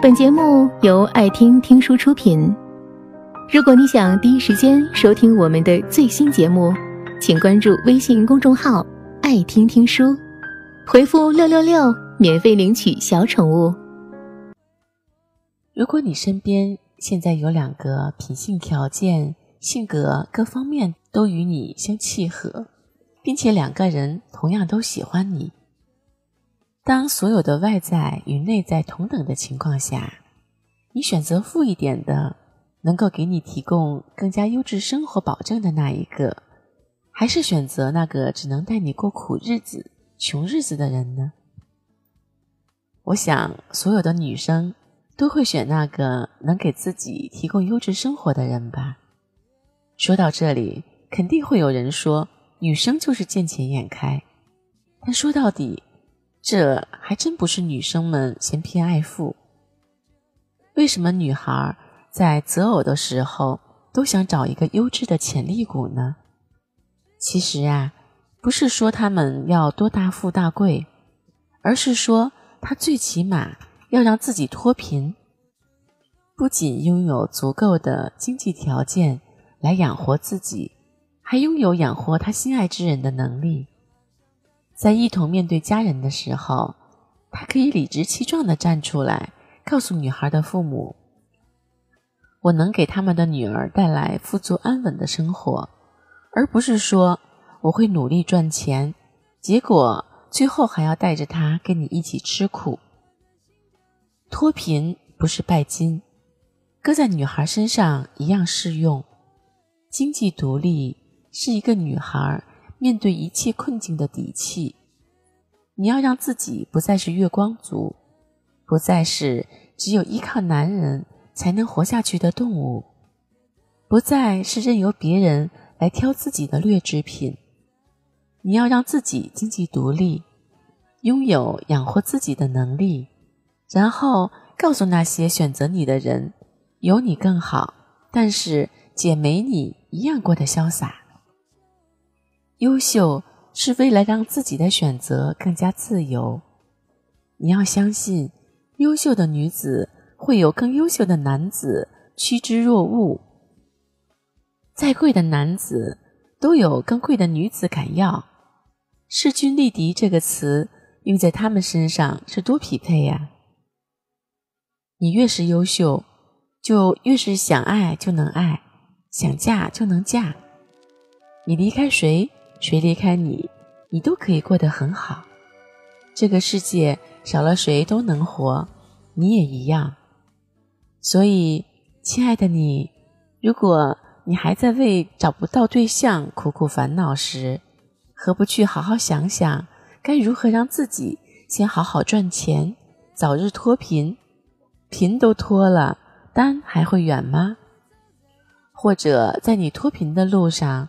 本节目由爱听听书出品。如果你想第一时间收听我们的最新节目，请关注微信公众号“爱听听书”，回复“六六六”免费领取小宠物。如果你身边现在有两个品性条件、性格各方面都与你相契合，并且两个人同样都喜欢你。当所有的外在与内在同等的情况下，你选择富一点的，能够给你提供更加优质生活保证的那一个，还是选择那个只能带你过苦日子、穷日子的人呢？我想，所有的女生都会选那个能给自己提供优质生活的人吧。说到这里，肯定会有人说，女生就是见钱眼开，但说到底。这还真不是女生们嫌贫爱富。为什么女孩在择偶的时候都想找一个优质的潜力股呢？其实啊，不是说他们要多大富大贵，而是说他最起码要让自己脱贫，不仅拥有足够的经济条件来养活自己，还拥有养活他心爱之人的能力。在一同面对家人的时候，他可以理直气壮地站出来，告诉女孩的父母：“我能给他们的女儿带来富足安稳的生活，而不是说我会努力赚钱，结果最后还要带着她跟你一起吃苦。脱贫不是拜金，搁在女孩身上一样适用。经济独立是一个女孩。”面对一切困境的底气，你要让自己不再是月光族，不再是只有依靠男人才能活下去的动物，不再是任由别人来挑自己的劣质品。你要让自己经济独立，拥有养活自己的能力，然后告诉那些选择你的人，有你更好，但是姐没你一样过得潇洒。优秀是为了让自己的选择更加自由。你要相信，优秀的女子会有更优秀的男子趋之若鹜。再贵的男子都有更贵的女子敢要。势均力敌这个词用在他们身上是多匹配呀！你越是优秀，就越是想爱就能爱，想嫁就能嫁。你离开谁？谁离开你，你都可以过得很好。这个世界少了谁都能活，你也一样。所以，亲爱的你，如果你还在为找不到对象苦苦烦恼时，何不去好好想想，该如何让自己先好好赚钱，早日脱贫？贫都脱了，单还会远吗？或者在你脱贫的路上？